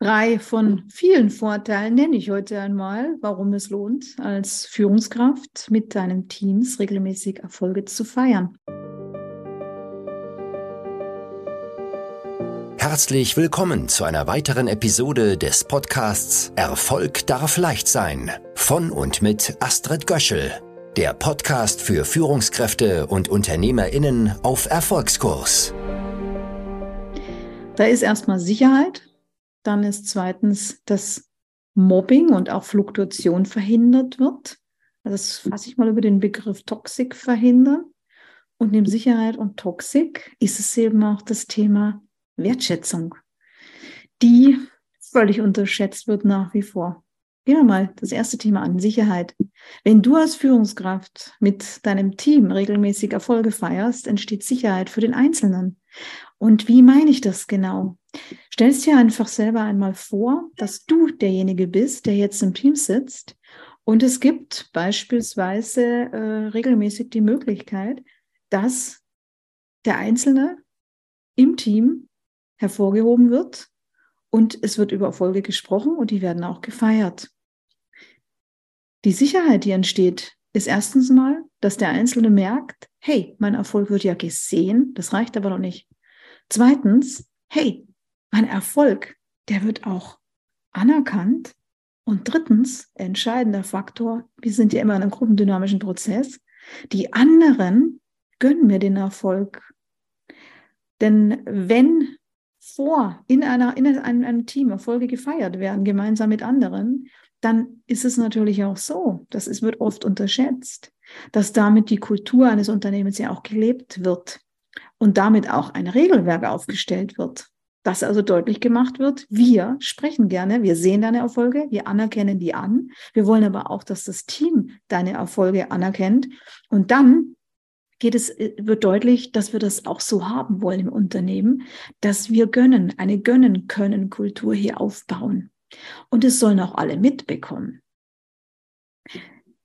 Drei von vielen Vorteilen nenne ich heute einmal, warum es lohnt, als Führungskraft mit deinen Teams regelmäßig Erfolge zu feiern. Herzlich willkommen zu einer weiteren Episode des Podcasts Erfolg darf leicht sein von und mit Astrid Göschel, der Podcast für Führungskräfte und Unternehmerinnen auf Erfolgskurs. Da ist erstmal Sicherheit dann ist zweitens, dass Mobbing und auch Fluktuation verhindert wird. Also das fasse ich mal über den Begriff Toxik verhindern. Und neben Sicherheit und Toxik ist es eben auch das Thema Wertschätzung, die völlig unterschätzt wird nach wie vor. Gehen wir mal das erste Thema an, Sicherheit. Wenn du als Führungskraft mit deinem Team regelmäßig Erfolge feierst, entsteht Sicherheit für den Einzelnen. Und wie meine ich das genau? Stellst dir einfach selber einmal vor, dass du derjenige bist, der jetzt im Team sitzt und es gibt beispielsweise äh, regelmäßig die Möglichkeit, dass der Einzelne im Team hervorgehoben wird und es wird über Erfolge gesprochen und die werden auch gefeiert. Die Sicherheit, die entsteht, ist erstens mal, dass der Einzelne merkt, hey, mein Erfolg wird ja gesehen, das reicht aber noch nicht. Zweitens, hey, mein Erfolg, der wird auch anerkannt. Und drittens, entscheidender Faktor, wir sind ja immer in einem gruppendynamischen Prozess, die anderen gönnen mir den Erfolg. Denn wenn vor in, einer, in einem, einem Team Erfolge gefeiert werden, gemeinsam mit anderen, dann ist es natürlich auch so, das ist, wird oft unterschätzt, dass damit die Kultur eines Unternehmens ja auch gelebt wird und damit auch ein Regelwerk aufgestellt wird dass also deutlich gemacht wird, wir sprechen gerne, wir sehen deine Erfolge, wir anerkennen die an. Wir wollen aber auch, dass das Team deine Erfolge anerkennt. Und dann geht es, äh, wird deutlich, dass wir das auch so haben wollen im Unternehmen, dass wir gönnen, eine gönnen können Kultur hier aufbauen. Und es sollen auch alle mitbekommen.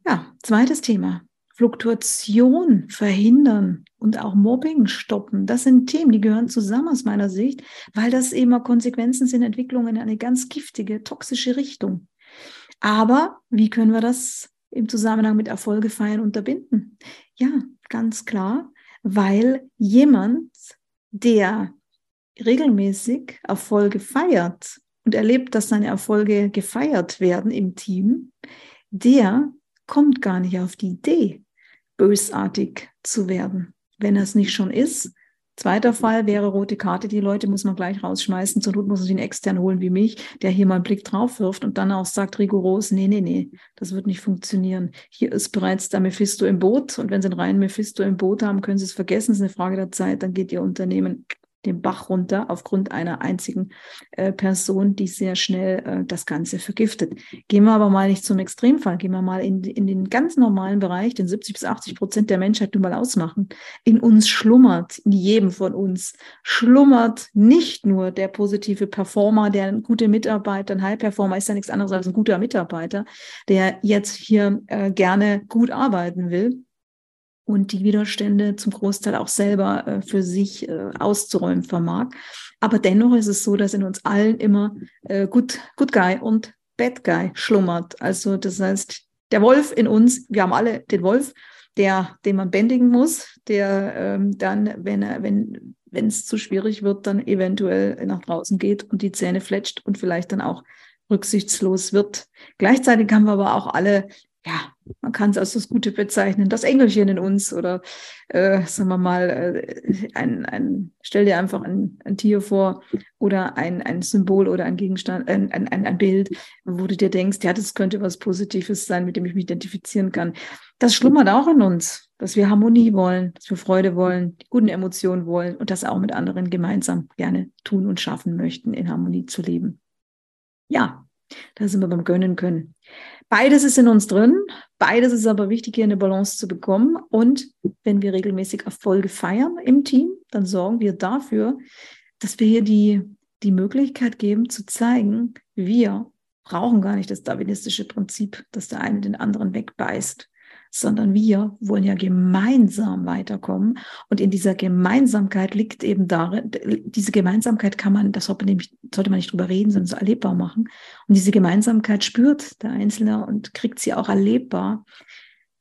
Ja, zweites Thema. Fluktuation verhindern und auch Mobbing stoppen. Das sind Themen, die gehören zusammen aus meiner Sicht, weil das immer Konsequenzen sind, Entwicklungen in eine ganz giftige, toxische Richtung. Aber wie können wir das im Zusammenhang mit Erfolge feiern unterbinden? Ja, ganz klar, weil jemand, der regelmäßig Erfolge feiert und erlebt, dass seine Erfolge gefeiert werden im Team, der kommt gar nicht auf die Idee, bösartig zu werden, wenn er es nicht schon ist. Zweiter Fall wäre rote Karte. Die Leute muss man gleich rausschmeißen. Zur Not muss man sich einen extern holen wie mich, der hier mal einen Blick drauf wirft und dann auch sagt rigoros, nee, nee, nee, das wird nicht funktionieren. Hier ist bereits der Mephisto im Boot und wenn Sie einen reinen Mephisto im Boot haben, können Sie es vergessen. Es ist eine Frage der Zeit. Dann geht Ihr Unternehmen den Bach runter aufgrund einer einzigen äh, Person, die sehr schnell äh, das Ganze vergiftet. Gehen wir aber mal nicht zum Extremfall, gehen wir mal in, in den ganz normalen Bereich, den 70 bis 80 Prozent der Menschheit nun mal ausmachen. In uns schlummert, in jedem von uns schlummert nicht nur der positive Performer, der ein guter Mitarbeiter, ein High-Performer ist ja nichts anderes als ein guter Mitarbeiter, der jetzt hier äh, gerne gut arbeiten will, und die Widerstände zum Großteil auch selber äh, für sich äh, auszuräumen vermag. Aber dennoch ist es so, dass in uns allen immer äh, Good, Good Guy und Bad Guy schlummert. Also das heißt, der Wolf in uns, wir haben alle den Wolf, der, den man bändigen muss, der ähm, dann, wenn er, wenn, wenn es zu schwierig wird, dann eventuell nach draußen geht und die Zähne fletscht und vielleicht dann auch rücksichtslos wird. Gleichzeitig haben wir aber auch alle ja, man kann es als das Gute bezeichnen, das Engelchen in uns oder äh, sagen wir mal, äh, ein, ein, stell dir einfach ein, ein Tier vor oder ein, ein Symbol oder ein Gegenstand, ein, ein, ein Bild, wo du dir denkst, ja, das könnte was Positives sein, mit dem ich mich identifizieren kann. Das schlummert auch in uns, dass wir Harmonie wollen, dass wir Freude wollen, die guten Emotionen wollen und das auch mit anderen gemeinsam gerne tun und schaffen möchten, in Harmonie zu leben. Ja, da sind wir beim Gönnen können. Beides ist in uns drin. Beides ist aber wichtig, hier eine Balance zu bekommen. Und wenn wir regelmäßig Erfolge feiern im Team, dann sorgen wir dafür, dass wir hier die, die Möglichkeit geben zu zeigen, wir brauchen gar nicht das darwinistische Prinzip, dass der eine den anderen wegbeißt, sondern wir wollen ja gemeinsam weiterkommen. Und in dieser Gemeinsamkeit liegt eben darin, diese Gemeinsamkeit kann man, das sollte man, nicht drüber reden, sondern so erlebbar machen. Und diese Gemeinsamkeit spürt der Einzelne und kriegt sie auch erlebbar,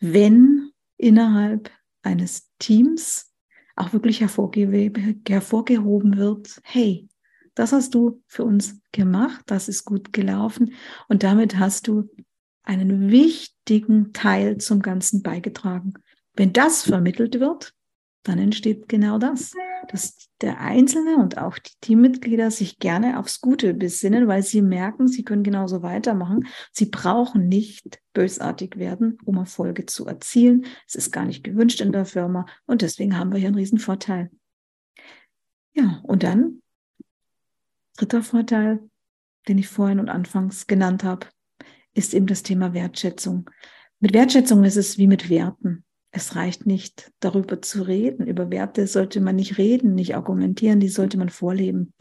wenn innerhalb eines Teams auch wirklich hervorgehoben wird, hey, das hast du für uns gemacht, das ist gut gelaufen und damit hast du einen wichtigen Teil zum Ganzen beigetragen. Wenn das vermittelt wird, dann entsteht genau das, dass der Einzelne und auch die Teammitglieder sich gerne aufs Gute besinnen, weil sie merken, sie können genauso weitermachen. Sie brauchen nicht bösartig werden, um Erfolge zu erzielen. Es ist gar nicht gewünscht in der Firma und deswegen haben wir hier einen riesen Vorteil. Ja, und dann dritter Vorteil, den ich vorhin und anfangs genannt habe, ist eben das Thema Wertschätzung. Mit Wertschätzung ist es wie mit Werten. Es reicht nicht, darüber zu reden. Über Werte sollte man nicht reden, nicht argumentieren, die sollte man vorleben.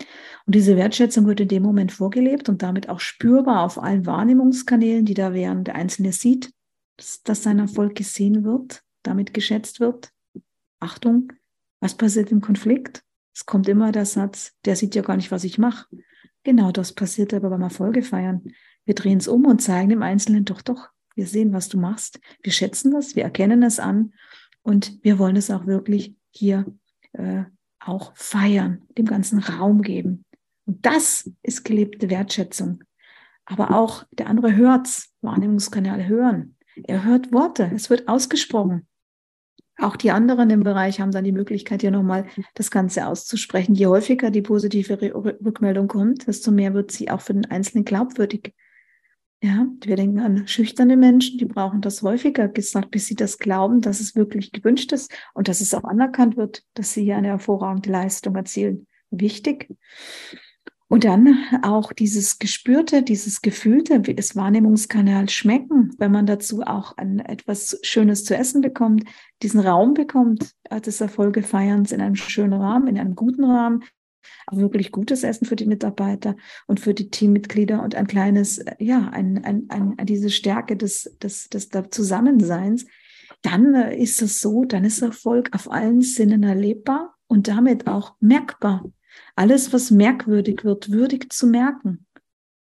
Und diese Wertschätzung wird in dem Moment vorgelebt und damit auch spürbar auf allen Wahrnehmungskanälen, die da wären. Der Einzelne sieht, dass, sein Erfolg gesehen wird, damit geschätzt wird. Achtung, was passiert im Konflikt? Es kommt immer der Satz, der sieht ja gar nicht, was ich mache. Genau das passiert aber beim Erfolge feiern. Wir drehen es um und zeigen dem Einzelnen doch, doch, wir sehen, was du machst. Wir schätzen das, wir erkennen es an und wir wollen es auch wirklich hier äh, auch feiern, dem ganzen Raum geben. Und das ist gelebte Wertschätzung. Aber auch der andere hört's, Wahrnehmungskanäle hören. Er hört Worte, es wird ausgesprochen. Auch die anderen im Bereich haben dann die Möglichkeit, hier nochmal das Ganze auszusprechen. Je häufiger die positive Rückmeldung kommt, desto mehr wird sie auch für den Einzelnen glaubwürdig. Ja, wir denken an schüchterne Menschen, die brauchen das häufiger gesagt, bis sie das glauben, dass es wirklich gewünscht ist und dass es auch anerkannt wird, dass sie hier eine hervorragende Leistung erzielen. Wichtig. Und dann auch dieses Gespürte, dieses Gefühlte, wie das Wahrnehmungskanal schmecken, wenn man dazu auch ein, etwas Schönes zu essen bekommt, diesen Raum bekommt, äh, des Erfolgefeierns in einem schönen Rahmen, in einem guten Rahmen, auch wirklich gutes Essen für die Mitarbeiter und für die Teammitglieder und ein kleines, äh, ja, ein, ein, ein, diese Stärke des, des, des Zusammenseins, dann äh, ist es so, dann ist Erfolg auf allen Sinnen erlebbar und damit auch merkbar. Alles, was merkwürdig wird, würdig zu merken,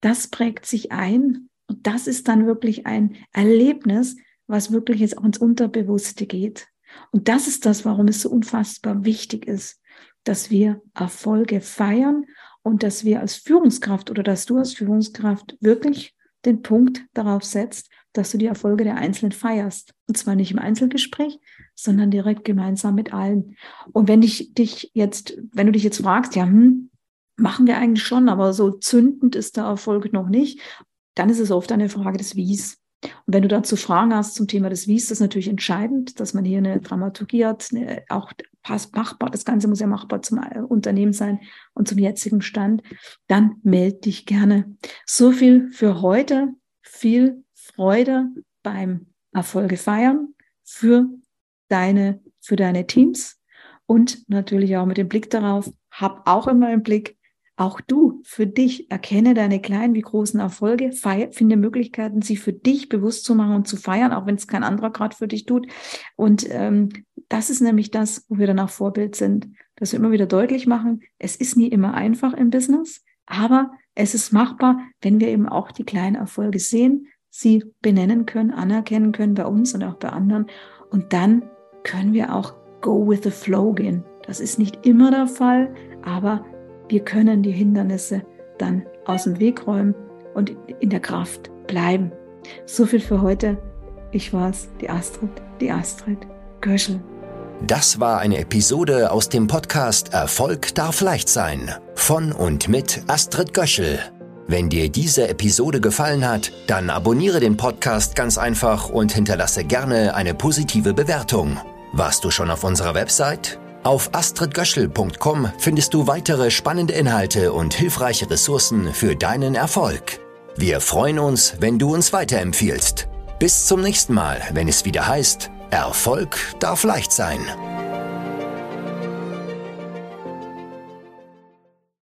das prägt sich ein und das ist dann wirklich ein Erlebnis, was wirklich jetzt auch ins Unterbewusste geht. Und das ist das, warum es so unfassbar wichtig ist, dass wir Erfolge feiern und dass wir als Führungskraft oder dass du als Führungskraft wirklich den Punkt darauf setzt, dass du die Erfolge der Einzelnen feierst. Und zwar nicht im Einzelgespräch, sondern direkt gemeinsam mit allen. Und wenn ich dich jetzt, wenn du dich jetzt fragst, ja, hm, machen wir eigentlich schon, aber so zündend ist der Erfolg noch nicht, dann ist es oft eine Frage des Wies. Und wenn du dazu Fragen hast zum Thema des Wies, ist natürlich entscheidend, dass man hier eine Dramaturgie hat, eine, auch passt machbar, das Ganze muss ja machbar zum äh, Unternehmen sein und zum jetzigen Stand, dann melde dich gerne. So viel für heute. Viel Freude beim Erfolge feiern für deine, für deine Teams und natürlich auch mit dem Blick darauf, hab auch immer im Blick, auch du für dich erkenne deine kleinen wie großen Erfolge, feier, finde Möglichkeiten, sie für dich bewusst zu machen und zu feiern, auch wenn es kein anderer gerade für dich tut. Und ähm, das ist nämlich das, wo wir dann auch Vorbild sind, dass wir immer wieder deutlich machen, es ist nie immer einfach im Business, aber es ist machbar, wenn wir eben auch die kleinen Erfolge sehen, sie benennen können, anerkennen können bei uns und auch bei anderen. Und dann können wir auch go with the flow gehen. Das ist nicht immer der Fall, aber wir können die Hindernisse dann aus dem Weg räumen und in der Kraft bleiben. So viel für heute. Ich war's, die Astrid, die Astrid Göschel. Das war eine Episode aus dem Podcast Erfolg darf leicht sein von und mit Astrid Göschel. Wenn dir diese Episode gefallen hat, dann abonniere den Podcast ganz einfach und hinterlasse gerne eine positive Bewertung. Warst du schon auf unserer Website? Auf astridgöschel.com findest du weitere spannende Inhalte und hilfreiche Ressourcen für deinen Erfolg. Wir freuen uns, wenn du uns weiterempfiehlst. Bis zum nächsten Mal, wenn es wieder heißt, Erfolg darf leicht sein.